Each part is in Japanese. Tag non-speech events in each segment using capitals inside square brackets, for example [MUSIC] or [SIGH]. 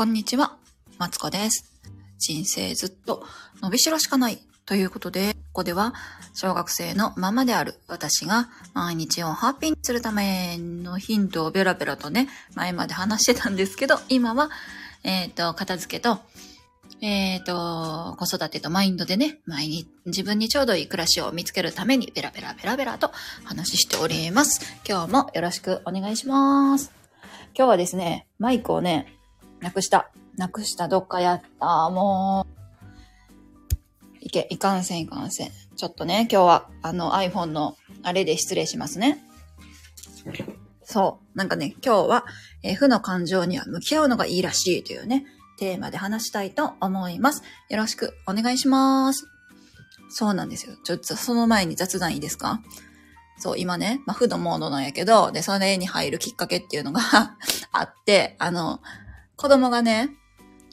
こんにちは、マツコです。人生ずっと伸びしろしかないということで、ここでは小学生のママである私が毎日をハッピーにするためのヒントをベラベラとね、前まで話してたんですけど、今は、えっ、と、片付けと、えっ、と、子育てとマインドでね、毎日自分にちょうどいい暮らしを見つけるためにベラベラベラベラと話しております。今日もよろしくお願いします。今日はですね、マイクをね、なくした。なくした。どっかやった。もう。いけ、いかんせんいかんせん。ちょっとね、今日はあの iPhone のあれで失礼しますね。そう。なんかね、今日は、えー負の感情には向き合うのがいいらしいというね、テーマで話したいと思います。よろしくお願いします。そうなんですよ。ちょっとその前に雑談いいですか？そう、今ね、まあ、負のモードなんやけど、で、それに入るきっかけっていうのが [LAUGHS] あって、あの、子供がね、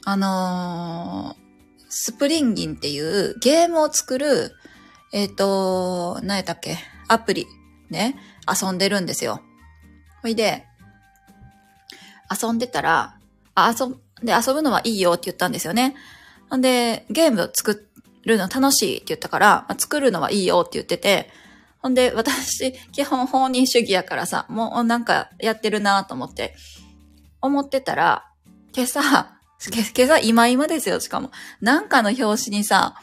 あのースプリンギンっていうゲームを作る、えっ、と、何やったっけ？アプリ、ね、遊んでるんですよ。ほいで、遊んでたら、あ、遊で、遊ぶのはいいよって言ったんですよね。ほんで、ゲームを作るの楽しいって言ったから、まあ作るのはいいよって言ってて、ほんで、私、基本放任主義やからさ、もうなんかやってるなと思って、思ってたら、今朝、今今朝今今ですよ、しかも。なんかの表紙にさ、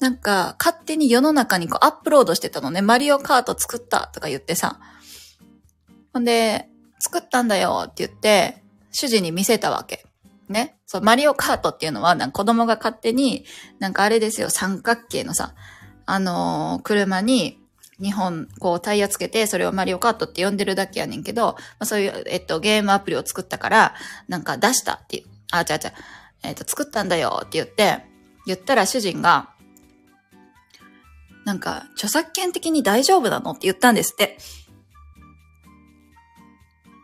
なんか勝手に世の中にこうアップロードしてたのね。マリオカート作ったとか言ってさ。ほんで、作ったんだよって言って、主人に見せたわけ。ね。そう、マリオカートっていうのは、なんか子供が勝手に、なんかあれですよ、三角形のさ、あのー車に、日本、こうタイヤつけて、それをマリオカートって呼んでるだけやねんけど、まあ、そういう、えっと、ゲームアプリを作ったから、なんか出したっていう。あ、違う違う。えっと、作ったんだよって言って、言ったら主人が、なんか、著作権的に大丈夫なのって言ったんですって。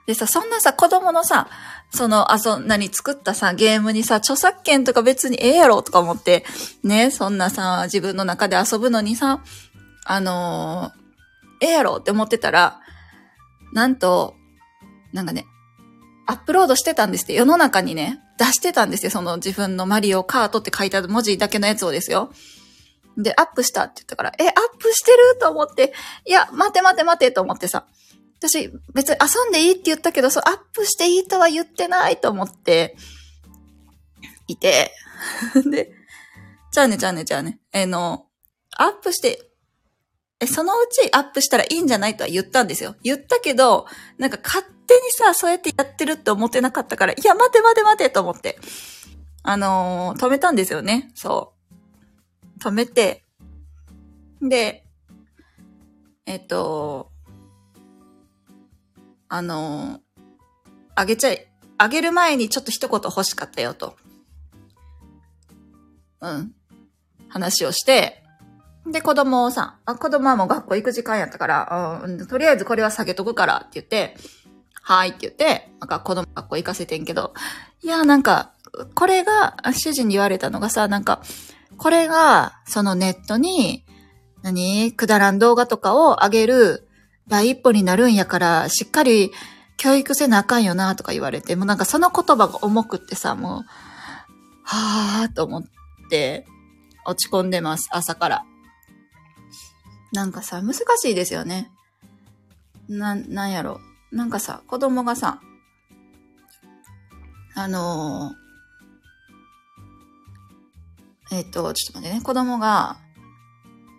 でさ、そんなさ、子供のさ、その、あ、そんなに作ったさ、ゲームにさ、著作権とか別にええやろとか思って、ね、そんなさ、自分の中で遊ぶのにさ、あのーええやろって思ってたら、なんと、なんかね、アップロードしてたんですって、世の中にね、出してたんですよ、その自分のマリオカートって書いた文字だけのやつをですよ。で、アップしたって言ったから、え、アップしてると思って、いや、待て待て待てと思ってさ、私、別に遊んでいいって言ったけど、そう、アップしていいとは言ってないと思って、いて、[LAUGHS] で、じゃあね、じゃあね、じゃあね、えの、アップして、え、そのうちアップしたらいいんじゃないとは言ったんですよ。言ったけど、なんか勝手にさ、そうやってやってるって思ってなかったから、いや、待て待て待てと思って、あのー止めたんですよね。そう。止めて、で、えっと、あのーあげちゃい、あげる前にちょっと一言欲しかったよと。うん。話をして、で、子供をさ、あ、子供はもう学校行く時間やったから、うん、とりあえずこれは下げとくからって言って、はいって言って、なんか子供学校行かせてんけど、いや、なんか、これが、主人に言われたのがさ、なんか、これが、そのネットに、何？くだらん動画とかを上げる第一歩になるんやから、しっかり教育せなあかんよな、とか言われて、もうなんかその言葉が重くってさ、もう、はぁーと思って、落ち込んでます、朝から。なんかさ、難しいですよね。な、なんやろ。なんかさ、子供がさ、あのーえっ、と、ちょっと待ってね、子供が、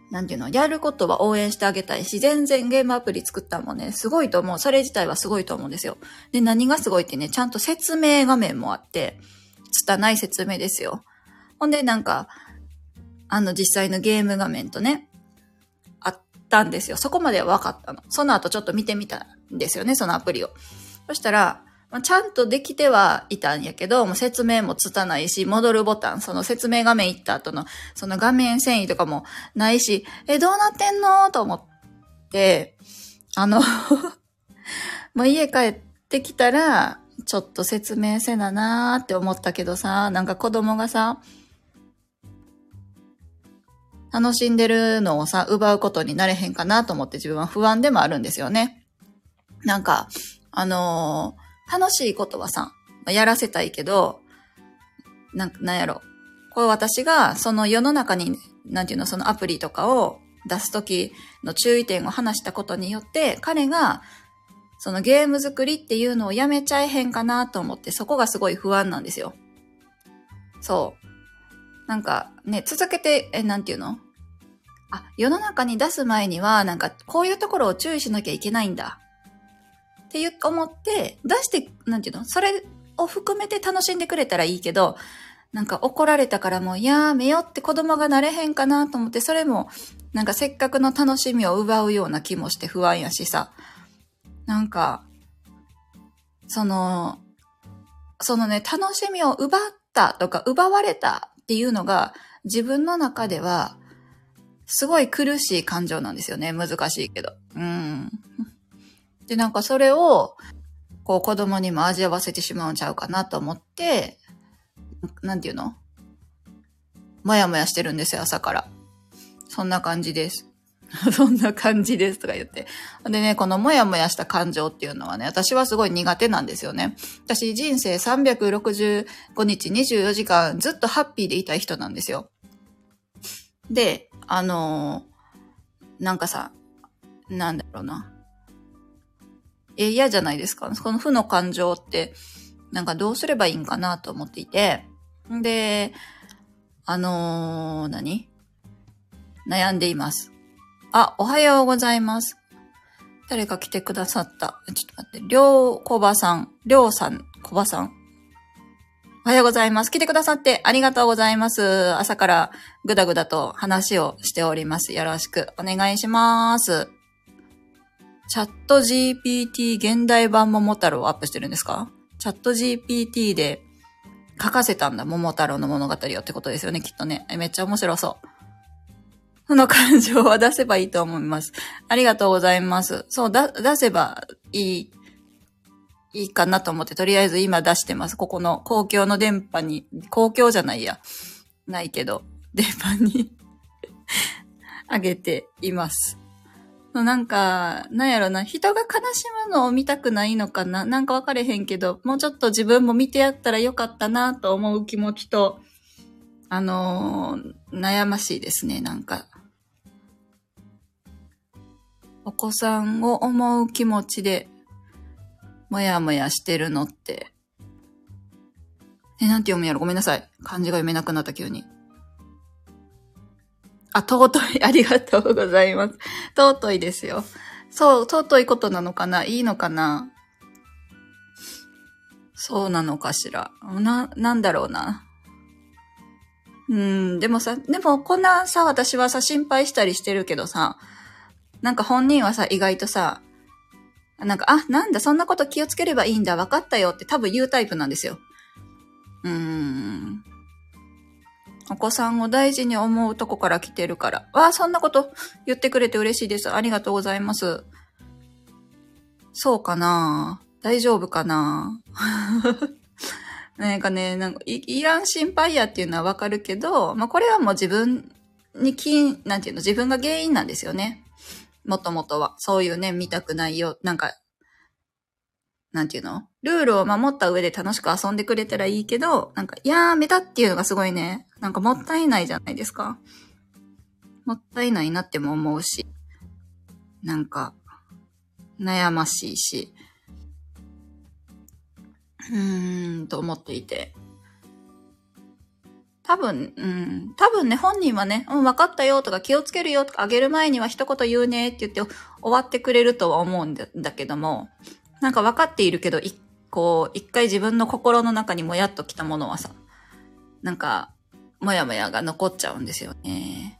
なんていうの、やることは応援してあげたいし、全然ゲームアプリ作ったのもね、すごいと思う。それ自体はすごいと思うんですよ。で、何がすごいってね、ちゃんと説明画面もあって、拙い説明ですよ。ほんで、なんか、あの、実際のゲーム画面とね、たんですよ。そこまでは分かったの。その後ちょっと見てみたんですよね、そのアプリを。そしたら、まあちゃんとできてはいたんやけど、もう説明もつたないし、戻るボタン、その説明画面行った後の、その画面遷移とかもないし、え、どうなってんの？と思って、あの、[LAUGHS] もう家帰ってきたら、ちょっと説明せななーって思ったけどさ、なんか子供がさ、楽しんでるのをさ、奪うことになれへんかなと思って自分は不安でもあるんですよね。なんか、あのー楽しいことはさ、やらせたいけど、なん、なんやろ。これ私が、その世の中に、なんていうの、そのアプリとかを出すときの注意点を話したことによって、彼が、そのゲーム作りっていうのをやめちゃえへんかなと思って、そこがすごい不安なんですよ。そう。なんかね、続けて、え、なんていうの？あ、世の中に出す前には、なんか、こういうところを注意しなきゃいけないんだ。っていう、思って、出して、なんていうの？それを含めて楽しんでくれたらいいけど、なんか怒られたからもうやめよって子供がなれへんかなと思って、それも、なんかせっかくの楽しみを奪うような気もして不安やしさ。なんか、その、そのね、楽しみを奪ったとか奪われたっていうのが自分の中ではすごい苦しい感情なんですよね。難しいけど。うん。で、なんかそれを、こう子供にも味わわせてしまうんちゃうかなと思って、なんていうの？もやもやしてるんですよ、朝から。そんな感じです。[LAUGHS] そんな感じですとか言って。でね、このもやもやした感情っていうのはね、私はすごい苦手なんですよね。私人生365日24時間ずっとハッピーでいたい人なんですよ。で、あのー、なんかさ、なんだろうな。え、嫌じゃないですか？この負の感情って、なんかどうすればいいんかなと思っていて。で、あのー、何？悩んでいます。あ、おはようございます。誰か来てくださった。ちょっと待って。りょうこばさん。りょうさん、こばさん。おはようございます。来てくださってありがとうございます。朝からぐだぐだと話をしております。よろしくお願いします。チャット GPT 現代版桃太郎をアップしてるんですか？チャット GPT で書かせたんだ、桃太郎の物語をってことですよね、きっとね。めっちゃ面白そう。その感情は出せばいいと思います。ありがとうございます。そう、だ、出せばいいいいかなと思って、とりあえず今出してます。ここの公共の電波に、公共じゃないや。ないけど、電波に [LAUGHS] あげています。なんか、なんやろな、人が悲しむのを見たくないのかななんかわかれへんけど、もうちょっと自分も見てやったらよかったなと思う気持ちと、あのー、悩ましいですね、なんか。お子さんを思う気持ちでもやもやしてるのって。え、なんて読むやろ？ごめんなさい。漢字が読めなくなった急に。あ、尊い。[LAUGHS] ありがとうございます。尊いですよ。そう、尊いことなのかな？いいのかな？そうなのかしら？な、なんだろうな？うん、でもさ、でもこんなさ、私はさ、心配したりしてるけどさ、なんか本人はさ、意外とさ、なんか、あ、なんだ、そんなこと気をつければいいんだ、分かったよって多分言うタイプなんですよ。うーん。お子さんを大事に思うとこから来てるから。わあ、そんなこと言ってくれて嬉しいです。ありがとうございます。そうかな？大丈夫かな？[LAUGHS] なんかね、なんかい、いらん心配やっていうのはわかるけど、まあ、これはもう自分に金、なんていうの、自分が原因なんですよね。もともとは。そういうね、見たくないよ。なんか、なんていうの？ルールを守った上で楽しく遊んでくれたらいいけど、なんか、やめたっていうのがすごいね、なんかもったいないじゃないですか。もったいないなっても思うし、なんか、悩ましいし、うーん、と思っていて。多分、うん、多分ね、本人はね、うん、分かったよとか気をつけるよとかあげる前には一言言うねって言って終わってくれるとは思うんだけども、なんか分かっているけど、一こう、一回自分の心の中にもやっときたものはさ、なんか、もやもやが残っちゃうんですよね。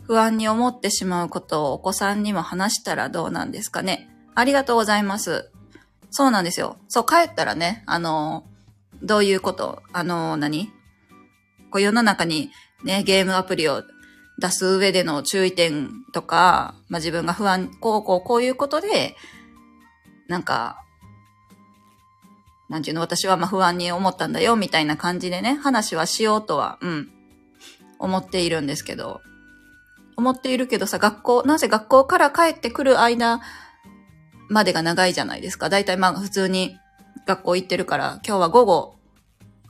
不安に思ってしまうことをお子さんにも話したらどうなんですかね。ありがとうございます。そうなんですよ。そう、帰ったらね、あの、どういうこと？あの、何？こう世の中にね、ゲームアプリを出す上での注意点とか、まあ、自分が不安、こうこうこういうことで、なんか、なんていうの、私はま不安に思ったんだよ、みたいな感じでね、話はしようとは、うん、思っているんですけど、思っているけどさ、学校、なぜ学校から帰ってくる間までが長いじゃないですか。だいたいまあ普通に学校行ってるから、今日は午後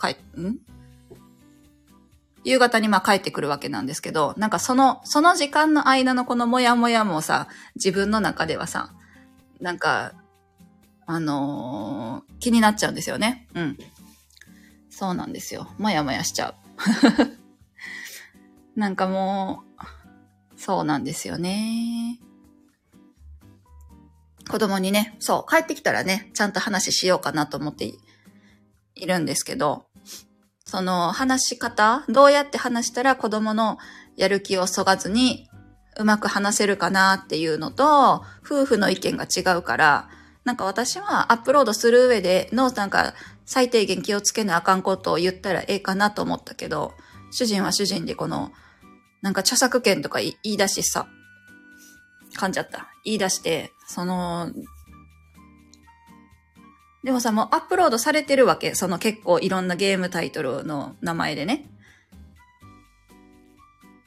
帰ん？夕方にまあ帰ってくるわけなんですけど、なんかその、その時間の間のこのモヤモヤもさ、自分の中ではさ、なんか、あのー、気になっちゃうんですよね。うん。そうなんですよ。もやもやしちゃう。[LAUGHS] なんかもう、そうなんですよね。子供にね、そう、帰ってきたらね、ちゃんと話しようかなと思っているんですけど、その話し方、どうやって話したら子供のやる気をそがずにうまく話せるかなっていうのと、夫婦の意見が違うから、なんか私はアップロードする上でのなんか最低限気をつけなあかんことを言ったらええかなと思ったけど、主人は主人でこの、なんか著作権とか言い出しさ、噛んじゃった。言い出して、その、でもさ、もうアップロードされてるわけ。その結構いろんなゲームタイトルの名前でね。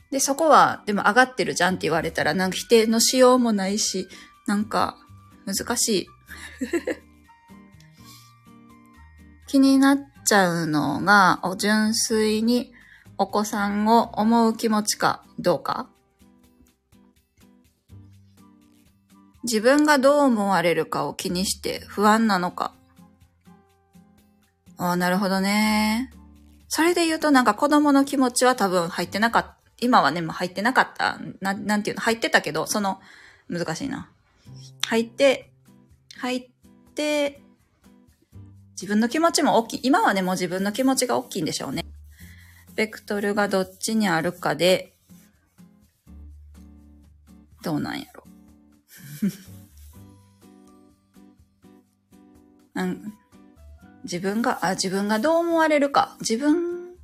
で、そこは、でも上がってるじゃんって言われたら、なんか否定のしようもないし、なんか、難しい。[LAUGHS] 気になっちゃうのが、純粋にお子さんを思う気持ちかどうか自分がどう思われるかを気にして不安なのかああ、なるほどね。それで言うとなんか子供の気持ちは多分入ってなかった。今はね、もう入ってなかった。な、なんていうの？入ってたけど、その、難しいな。入って、入って、自分の気持ちも大きい。今はね、もう自分の気持ちが大きいんでしょうね。ベクトルがどっちにあるかで、どうなんやろ。[LAUGHS] うん自分が、あ、自分がどう思われるか。自分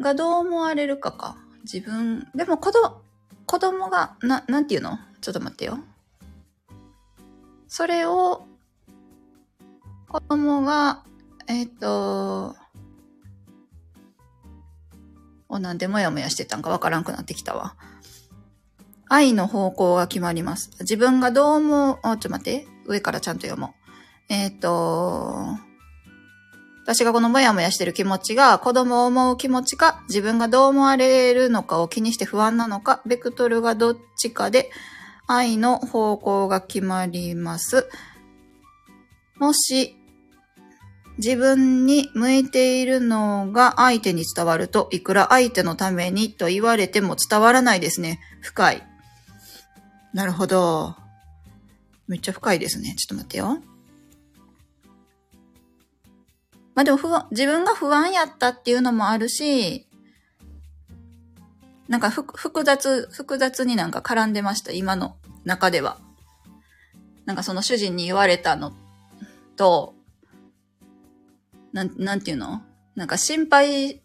がどう思われるかか。自分、でも子供、子供が、な、なんていうの？ちょっと待ってよ。それを、子供が、えっ、ー、と、お、なんでもやもやしてたんかわからんくなってきたわ。愛の方向が決まります。自分がどう思う、あ、ちょっと待って。上からちゃんと読もう。えっ、と、私がこのモヤモヤしてる気持ちが子供を思う気持ちか、自分がどう思われるのかを気にして不安なのか、ベクトルがどっちかで愛の方向が決まります。もし、自分に向いているのが相手に伝わると、いくら相手のためにと言われても伝わらないですね。深い。なるほど。めっちゃ深いですね。ちょっと待ってよ。まあでも不安、自分が不安やったっていうのもあるし、なんか複雑、複雑になんか絡んでました、今の中では。なんかその主人に言われたのと、なん、なんていうの？なんか心配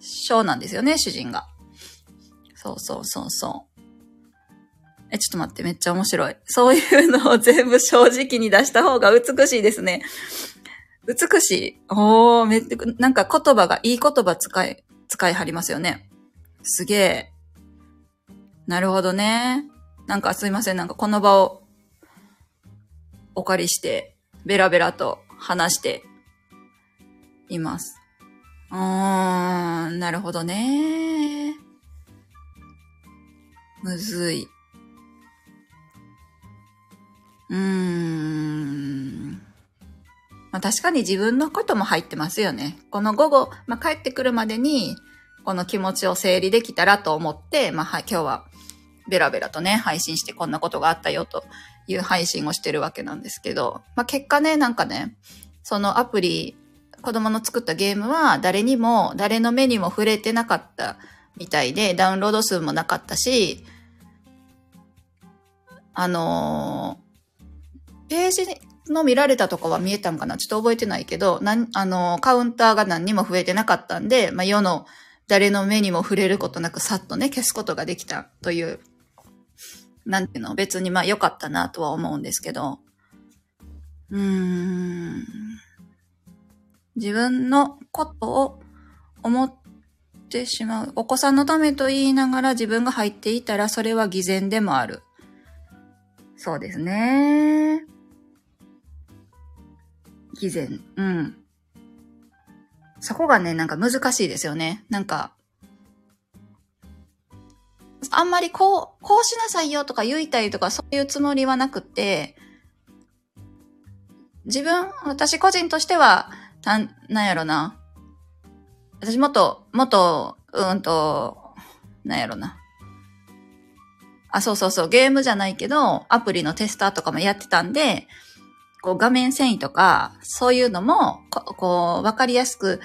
性なんですよね、主人が。そうそうそうそう。ちょっと待って、めっちゃ面白い。そういうのを全部正直に出した方が美しいですね。美しい。おー、めっちゃ、なんか言葉が、いい言葉使い、使いはりますよね。すげえ。なるほどね。なんかすいません、なんかこの場をお借りして、ベラベラと話しています。うーん、なるほどね。むずい。うーん。まあ、確かに自分のことも入ってますよね。この午後、まあ、帰ってくるまでに、この気持ちを整理できたらと思って、まあ、は、今日はベラベラとね、配信してこんなことがあったよという配信をしてるわけなんですけど、まあ、結果ね、なんかね、そのアプリ、子供の作ったゲームは誰にも、誰の目にも触れてなかったみたいで、ダウンロード数もなかったし、あの、ページの見られたとかは見えたんかな？ちょっと覚えてないけど、なん、あの、カウンターが何にも増えてなかったんで、まあ、世の誰の目にも触れることなくさっとね、消すことができたという、なんていうの、別にまあ良かったなとは思うんですけど、うーん、自分のことを思ってしまう。お子さんのためと言いながら自分が入っていたらそれは偽善でもある。そうですね。偽善。うん。そこがね、なんか難しいですよね。なんか、あんまりこう、こうしなさいよとか言いたいとかそういうつもりはなくて、自分、私個人としては、なん、なんやろな。私もっと、もっと、うんと、なんやろな。あ、そうそうそう、ゲームじゃないけど、アプリのテスターとかもやってたんで、こう画面遷移とか、そういうのも、こう、わかりやすく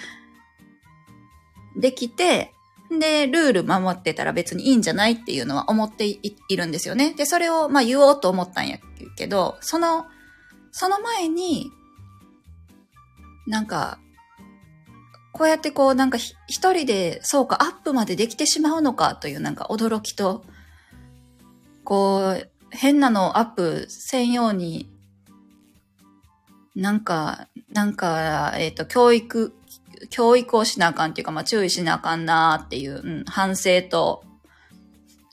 できて、で、ルール守ってたら別にいいんじゃないっていうのは思っているんですよね。で、それをまあ言おうと思ったんやけど、その、その前に、なんか、こうやってこうなんか一人でそうかアップまでできてしまうのかというなんか驚きと、こう変なのをアップ専用になんか、なんか、えっ、ー、と、教育教育をしなあかんっていうか、まあ注意しなあかんなーっていう、うん、反省と、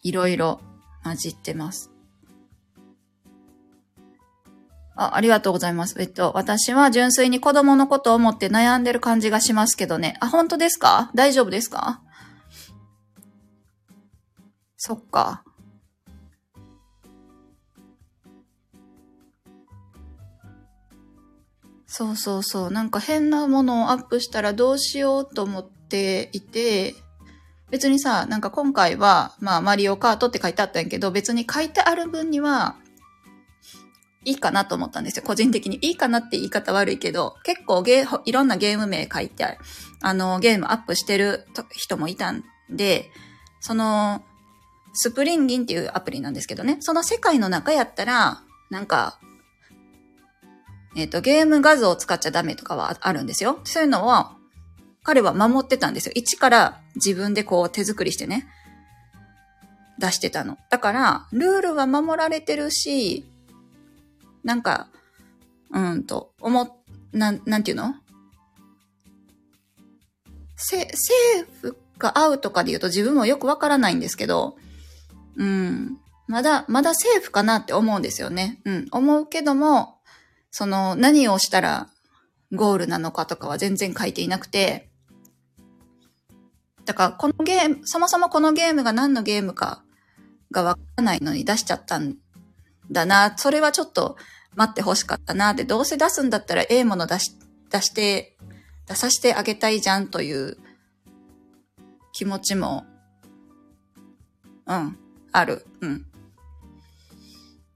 いろいろ混じってます。あ、ありがとうございます。えっと、私は純粋に子供のことを思って悩んでる感じがしますけどね。あ、本当ですか？大丈夫ですか？そっか。そうそうそう。なんか変なものをアップしたらどうしようと思っていて、別にさ、なんか今回は、まあ、マリオカートって書いてあったんやけど、別に書いてある分には、いいかなと思ったんですよ。個人的に。いいかなって言い方悪いけど、結構ゲー、いろんなゲーム名書いて、あの、ゲームアップしてる人もいたんで、その、スプリンギンっていうアプリなんですけどね、その世界の中やったら、なんか、えっ、ー、と、ゲーム画像を使っちゃダメとかはあるんですよ。そういうのは、彼は守ってたんですよ。一から自分でこう手作りしてね、出してたの。だから、ルールは守られてるし、なんか、うんと、思、なん、なんていうの？せ、セーフかアウトかで言うと自分もよくわからないんですけど、うん。まだ、まだセーフかなって思うんですよね。うん。思うけども、その何をしたらゴールなのかとかは全然書いていなくて、だからこのゲーム、そもそもこのゲームが何のゲームかがわからないのに出しちゃったんだな。それはちょっと待って欲しかったな。で、どうせ出すんだったらええもの出し、出して、出させてあげたいじゃんという気持ちも、うん、ある。うん。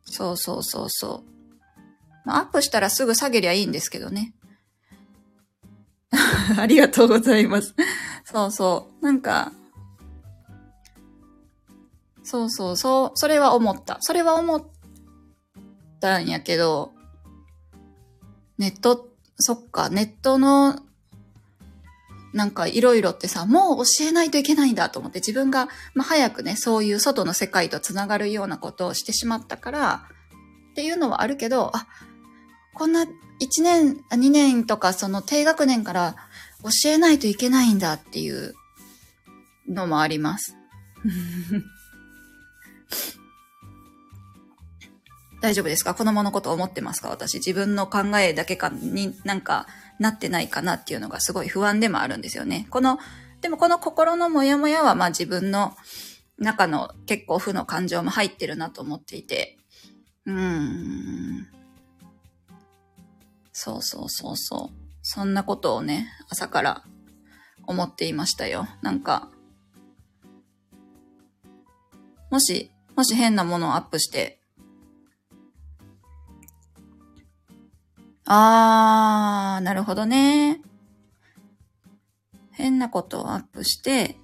そうそうそうそう。アップしたらすぐ下げりゃいいんですけどね。[LAUGHS] ありがとうございます。そうそう。なんか、そうそう、そう、それは思った。それは思ったんやけど、ネット、そっか、ネットの、なんかいろいろってさ、もう教えないといけないんだと思って自分が、まあ、早くね、そういう外の世界とつながるようなことをしてしまったから、っていうのはあるけど、あ、こんな1年、2年とかその低学年から教えないといけないんだっていうのもあります。[LAUGHS] 大丈夫ですか？子供のこと思ってますか？私自分の考えだけかになんかなってないかなっていうのがすごい不安でもあるんですよね。この、でもこの心のモヤモヤはまあ自分の中の結構負の感情も入ってるなと思っていて。うーん。そうそうそうそう。そんなことをね、朝から思っていましたよ。なんか、もし、もし変なものをアップして、あー、なるほどね。変なことをアップして、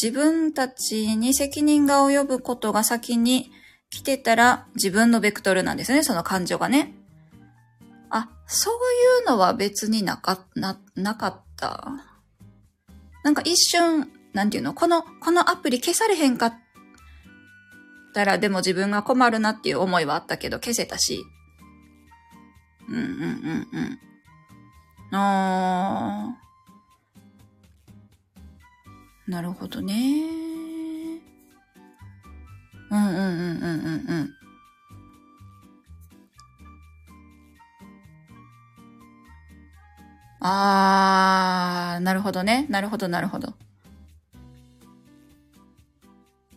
自分たちに責任が及ぶことが先に来てたら自分のベクトルなんですね、その感情がね。そういうのは別になか、な、なかった。なんか一瞬、なんていうの？この、このアプリ消されへんかったらでも自分が困るなっていう思いはあったけど消せたし。うんうんうんうん。あー。なるほどね。うんうんうんうんうんうん。あー、なるほどね。なるほど、なるほど。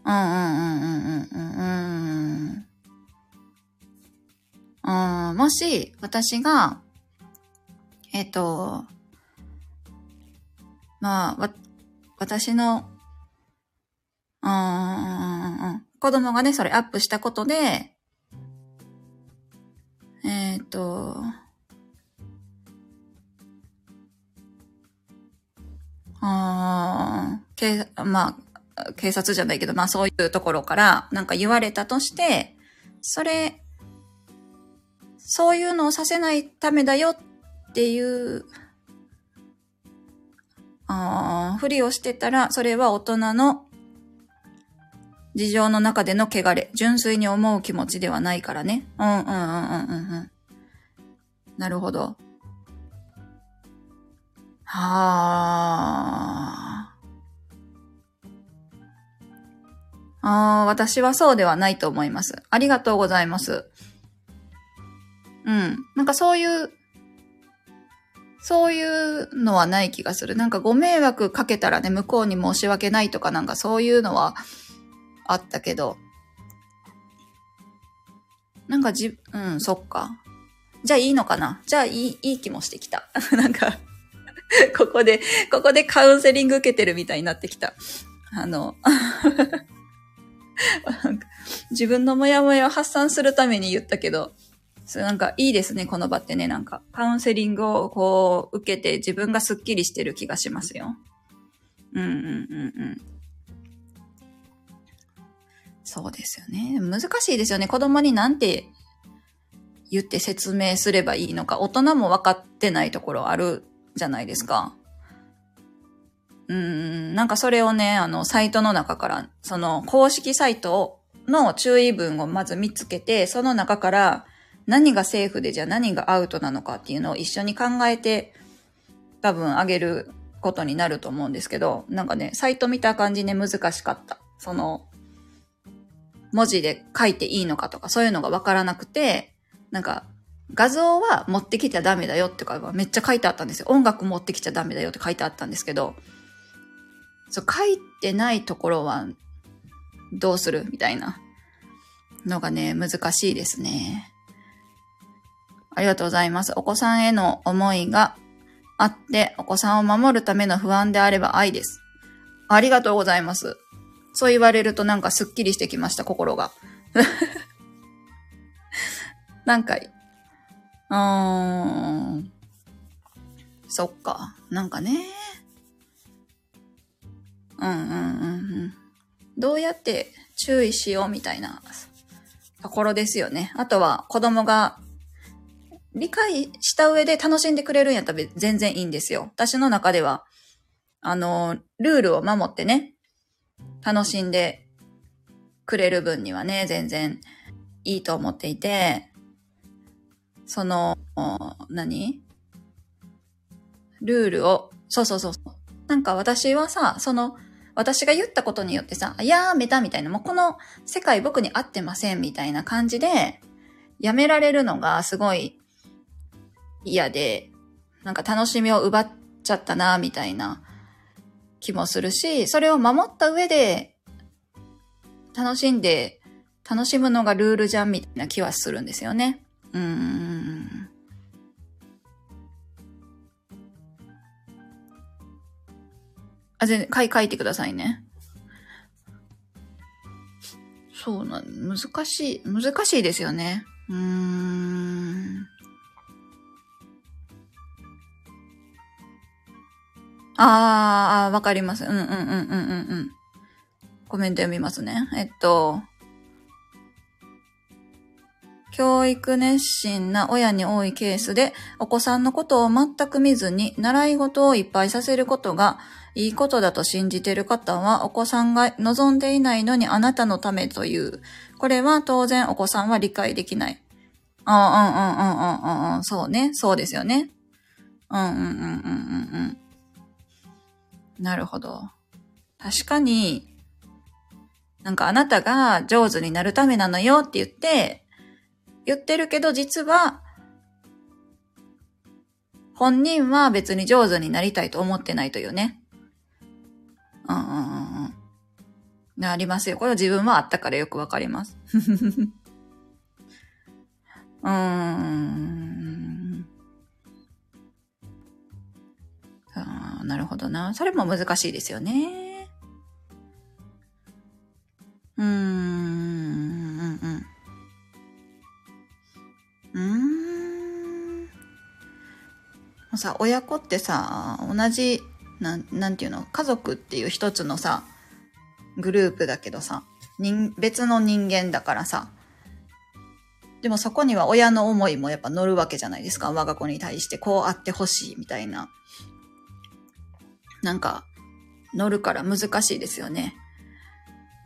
うんうんうんうんうんうんうん。うん、もし、私が、えっ、と、まあ、わ、私の、うんうんうんうん。子供がね、それアップしたことで、えっ、と、あー警、まあ、警察じゃないけど、まあそういうところからなんか言われたとして、それ、そういうのをさせないためだよっていう、あーふりをしてたら、それは大人の事情の中での汚れ、純粋に思う気持ちではないからね。うんうんうんうんうん。なるほど。はあ。ああ、私はそうではないと思います。ありがとうございます。うん。なんかそういう、そういうのはない気がする。なんかご迷惑かけたらね、向こうに申し訳ないとかなんかそういうのはあったけど。なんかじ、うん、そっか。じゃあいいのかなじゃあいい、いい気もしてきた。[LAUGHS] なんか、[LAUGHS] ここで、ここでカウンセリング受けてるみたいになってきた。あの、[LAUGHS] 自分のモヤモヤを発散するために言ったけど、それなんかいいですね、この場ってね。なんか、カウンセリングをこう、受けて自分がスッキリしてる気がしますよ。うんうんうんうん。そうですよね。難しいですよね。子供になんて言って説明すればいいのか。大人も分かってないところあるじゃないですか。うん、なんかそれをね、あの、サイトの中から、その公式サイトの注意文をまず見つけて、その中から何がセーフでじゃあ何がアウトなのかっていうのを一緒に考えて、多分あげることになると思うんですけど、なんかね、サイト見た感じね、難しかった。その、文字で書いていいのかとか、そういうのがわからなくて、なんか、画像は持ってきちゃダメだよってか、めっちゃ書いてあったんですよ。音楽持ってきちゃダメだよって書いてあったんですけど、そう、書いてないところは、どうするみたいなのがね、難しいですね。ありがとうございます。お子さんへの思いがあって、お子さんを守るための不安であれば愛です。ありがとうございます。そう言われるとなんかスッキリしてきました、心が。[LAUGHS] なんか、うーん。そっか。なんかね。うんうんうんうん。どうやって注意しようみたいなところですよね。あとは子供が理解した上で楽しんでくれるんやったら全然いいんですよ。私の中では、あの、ルールを守ってね、楽しんでくれる分にはね、全然いいと思っていて、その、何？ルールを、そうそうそう。なんか私はさ、その、私が言ったことによってさ、やめたみたいな、もうこの世界僕に合ってませんみたいな感じで、やめられるのがすごい嫌で、なんか楽しみを奪っちゃったな、みたいな気もするし、それを守った上で、楽しんで、楽しむのがルールじゃんみたいな気はするんですよね。うーん。あ、全然、書い、書いてくださいね。そうなん、難しい、難しいですよね。うーん。ああ、わかります。うんうんうんうんうんうん。コメント読みますね。えっと、教育熱心な親に多いケースで、お子さんのことを全く見ずに、習い事をいっぱいさせることがいいことだと信じている方は、お子さんが望んでいないのにあなたのためという。これは当然お子さんは理解できない。ああ、うんうんうんうんうんうん。そうね。そうですよね。うんうんうんうんうんうん。なるほど。確かに、なんかあなたが上手になるためなのよって言って、言ってるけど実は、本人は別に上手になりたいと思ってないというね。うんうんうんうん。ありますよ。これは自分はあったからよくわかります。[LAUGHS] うーん。あなるほどな。それも難しいですよね。うーん。うんうん。うーん。もうさ、親子ってさ、同じ、なん、なんていうの、家族っていう一つのさ、グループだけどさ、人、別の人間だからさ、でもそこには親の思いもやっぱ乗るわけじゃないですか。我が子に対してこうあってほしいみたいな。なんか、乗るから難しいですよね。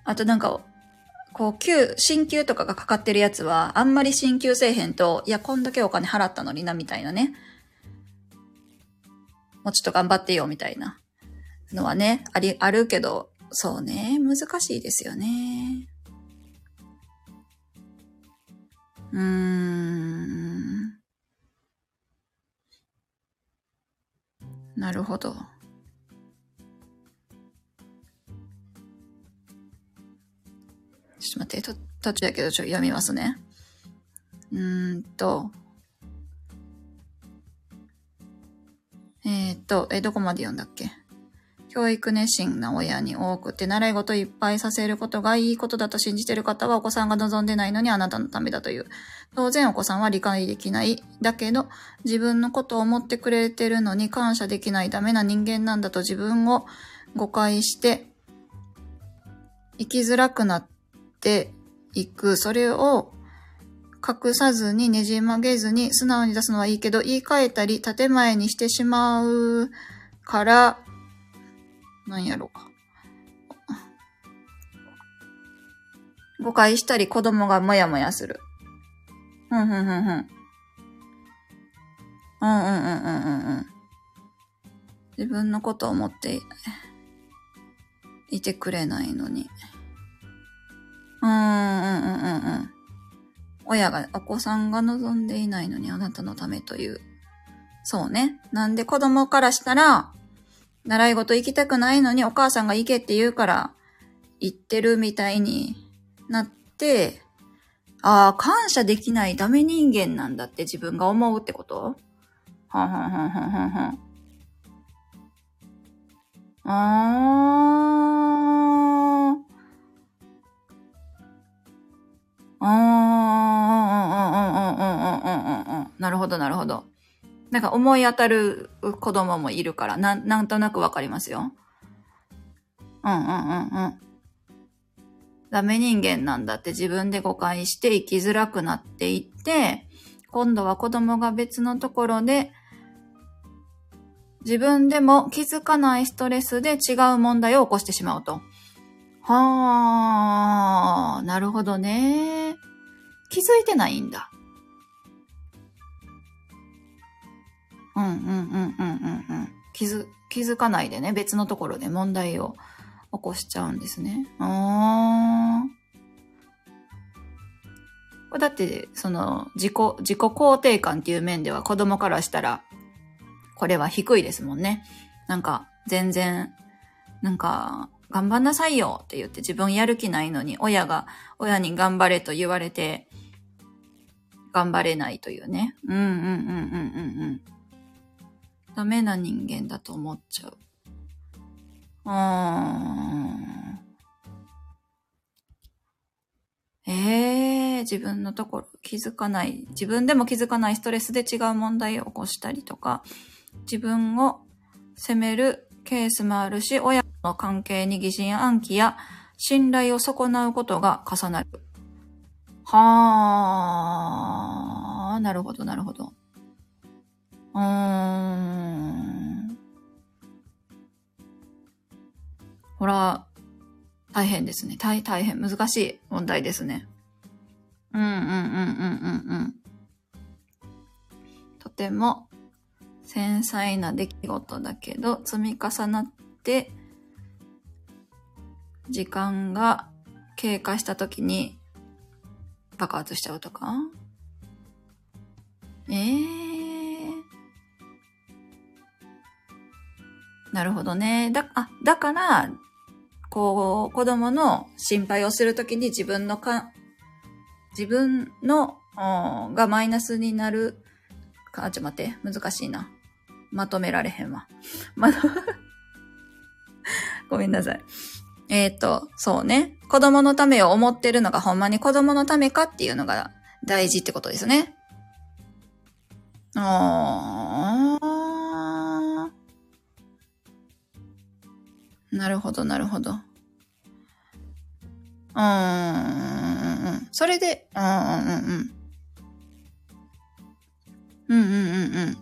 あとなんか、こう、給、進級とかがかかってるやつは、あんまり進級せえへんと、いや、こんだけお金払ったのにな、みたいなね。もうちょっと頑張ってよ、みたいなのはね、あり、あるけど、そうね、難しいですよね。うーん。なるほど。ちょっと待って、途中やけどちょっと読みますね。うーんと。えー、っと、え、どこまで読んだっけ？教育熱心な親に多くて習い事いっぱいさせることがいいことだと信じてる方はお子さんが望んでないのにあなたのためだという。当然お子さんは理解できない。だけど自分のことを思ってくれてるのに感謝できないダメな人間なんだと自分を誤解して生きづらくなっていく。それを隠さずにねじ曲げずに素直に出すのはいいけど言い換えたり建前にしてしまうからなんやろか。誤解したり子供がもやもやする。うん、うん、うん、うん。うん、うん、うん、うん、うん、うん。自分のことを思っていてくれないのに。うん、うん、うん、うん、うん。親が、お子さんが望んでいないのにあなたのためという。そうね。なんで子供からしたら、習い事行きたくないのにお母さんが行けって言うから行ってるみたいになって、ああ、感謝できないダメ人間なんだって自分が思うってこと？はんはんはんはんはんはん。あー。うん、うん、うん、うん、うん、うん、うん、うん。なるほど、なるほど。なんか思い当たる子供もいるから、な、なんとなくわかりますよ。うん、うん、うん、うん。ダメ人間なんだって自分で誤解して生きづらくなっていって、今度は子供が別のところで、自分でも気づかないストレスで違う問題を起こしてしまうと。はあ、なるほどね。気づいてないんだ。うんうんうんうんうんうん。気づ、気づかないでね、別のところで問題を起こしちゃうんですね。あー。これだって、その、自己、自己肯定感っていう面では子供からしたら、これは低いですもんね。なんか、全然、なんか、頑張んなさいよって言って自分やる気ないのに、親が、親に頑張れと言われて、頑張れないというね。うんうんうんうんうんうん。ダメな人間だと思っちゃう。うーん。ええー、自分のところ気づかない、自分でも気づかないストレスで違う問題を起こしたりとか、自分を責めるケースもあるし、親の関係に疑心暗鬼や信頼を損なうことが重なる。はあ、なるほど、なるほど。うん。ほら、大変ですね。大、大変、難しい問題ですね。うんうんうんうんうんうん。とても繊細な出来事だけど、積み重なって、時間が経過した時に爆発しちゃうとか？ええーなるほどね。だ、あ、だから、こう、子供の心配をするときに自分のか、自分の、がマイナスになるか、あ、ちょっと待って、難しいな。まとめられへんわ。ま、[LAUGHS] ごめんなさい。えっ、と、そうね。子供のためを思ってるのがほんまに子供のためかっていうのが大事ってことですね。あー。なるほど、なるほど。うーん。それで、うんうんうんうん。うんうんうんうん。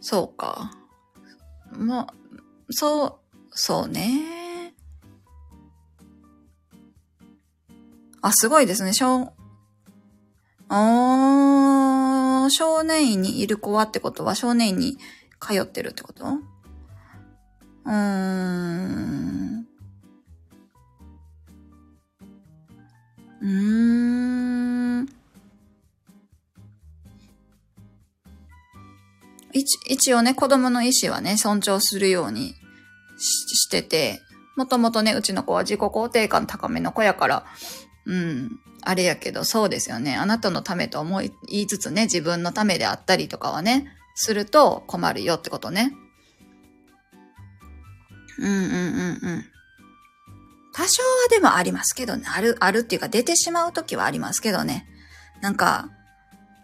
そうか。まあ、そう、そうね。あ、すごいですね。少、あー少年院にいる子はってこと？は少年院に通ってるってこと？うーん。うーん。一一応ね、子供の意思はね、尊重するようにしてて、もともとね、うちの子は自己肯定感高めの子やから、うん、あれやけど、そうですよね。あなたのためと思い、言いつつね、自分のためであったりとかはね、すると困るよってことね。うんうんうんうん。多少はでもありますけどね。ある、あるっていうか出てしまうときはありますけどね。なんか、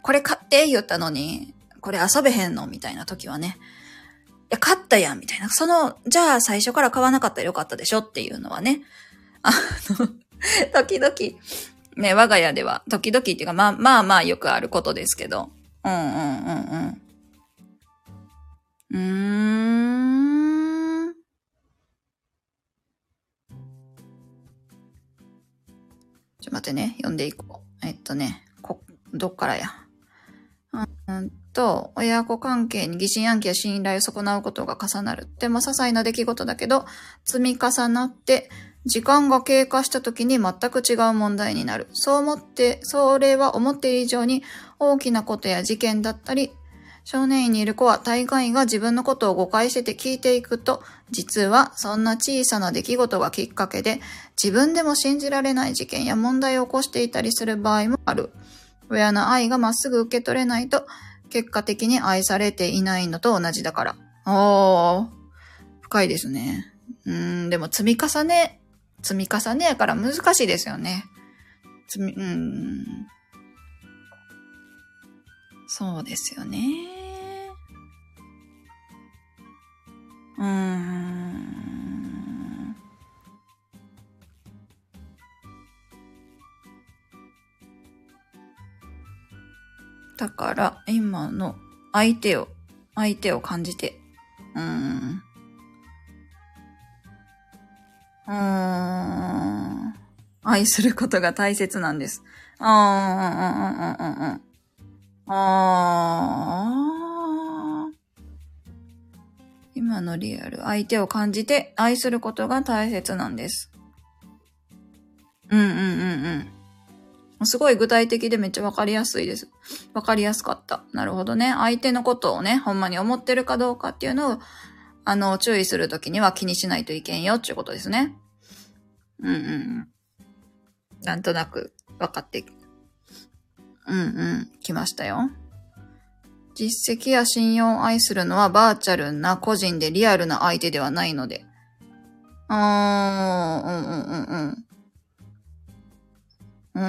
これ買って言ったのに、これ遊べへんのみたいな時はね。いや、買ったやんみたいな。その、じゃあ最初から買わなかったらよかったでしょっていうのはね。あの、[LAUGHS] 時々、ね、我が家では、時々っていうか、まあまあまあよくあることですけど。うんうんうんうん。うーん。ちょ、待ってね。読んでいこう。えっとね、こ、どっからや。うんと、親子関係に疑心暗鬼や信頼を損なうことが重なる。でも些細な出来事だけど、積み重なって、時間が経過した時に全く違う問題になる。そう思って、それは思っている以上に大きなことや事件だったり、少年院にいる子は大概が自分のことを誤解してて聞いていくと、実はそんな小さな出来事がきっかけで、自分でも信じられない事件や問題を起こしていたりする場合もある。親の愛がまっすぐ受け取れないと、結果的に愛されていないのと同じだから。おー、深いですね。うん、でも積み重ね、積み重ねやから難しいですよね。積み、うん。そうですよね。うーん。だから、今の相手を、相手を感じて、うーん。うーん。愛することが大切なんです。あー、うんうんうんうんうん。あー。今のリアル、相手を感じて愛することが大切なんです。うんうんうんうん。すごい具体的でめっちゃわかりやすいです。わかりやすかった。なるほどね。相手のことをね、ほんまに思ってるかどうかっていうのを、あの、注意するときには気にしないといけんよっていうことですね。うんうん。なんとなく分かって、うんうん、来ましたよ。実績や信用を愛するのはバーチャルな個人でリアルな相手ではないので。あー、うんうんうんうん。うん。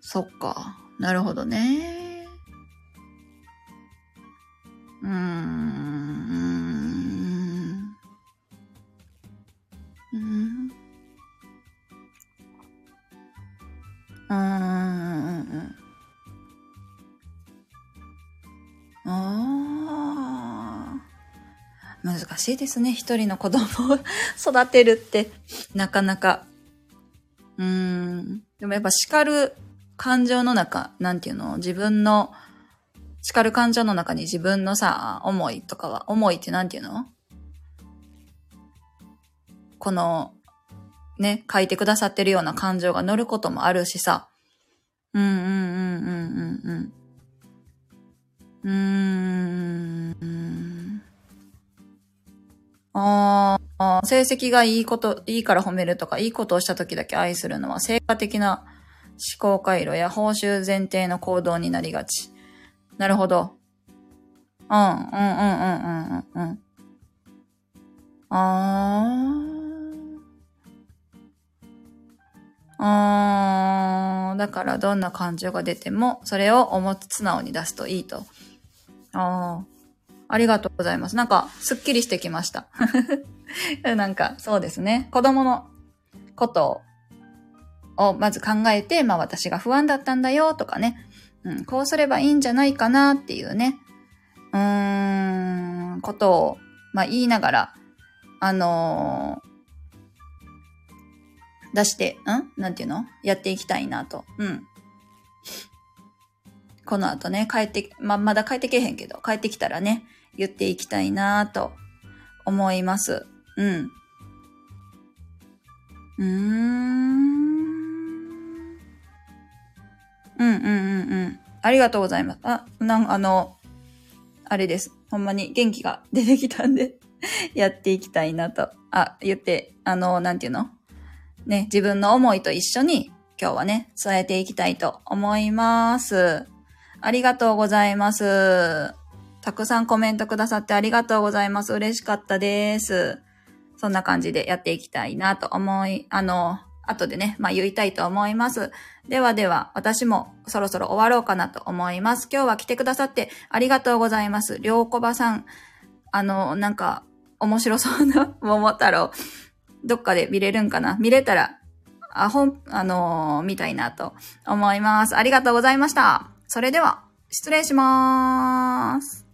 そっか。なるほどね。うーん。うん。うん。ああ。難しいですね。一人の子供を育てるって、なかなか。うーん。でもやっぱ叱る感情の中、なんていうの？自分の、叱る感情の中に自分のさ、思いとかは、思いってなんていうの？この、ね、書いてくださってるような感情が乗ることもあるしさ。うんうんうんうんうんうん。うーん。ああ、成績がいいこと、いいから褒めるとか、いいことをした時だけ愛するのは、成果的な思考回路や報酬前提の行動になりがち。なるほど。うん、うん、うん、うん、うん、うん。うんあー。あ。だからどんな感情が出ても、それを思って素直に出すといいと。あー。ありがとうございます。なんか、すっきりしてきました。[LAUGHS] なんか、そうですね。子供のことをまず考えて、まあ私が不安だったんだよとかね。うん、こうすればいいんじゃないかなっていうね。うーん、ことを、まあ言いながら、あのー出して、ん？なんていうの？やっていきたいなと。うん。この後ね、帰って、ま、まだ帰ってけへんけど、帰ってきたらね、言っていきたいなと思います。うん。うーん。うんうんうんうん。ありがとうございます。あ、なん、あの、あれです。ほんまに元気が出てきたんで、[LAUGHS] やっていきたいなと。あ、言って、あの、なんていうの？ね、自分の思いと一緒に今日はね、伝えていきたいと思います。ありがとうございます。たくさんコメントくださってありがとうございます。嬉しかったです。そんな感じでやっていきたいなと思い、あの、後でね、まあ言いたいと思います。ではでは、私もそろそろ終わろうかなと思います。今日は来てくださってありがとうございます。りょうこばさん、あの、なんか、面白そうな [LAUGHS] 桃太郎、どっかで見れるんかな？見れたら、あ、ほん、あのー見たいなと思います。ありがとうございました。それでは、失礼しまーす。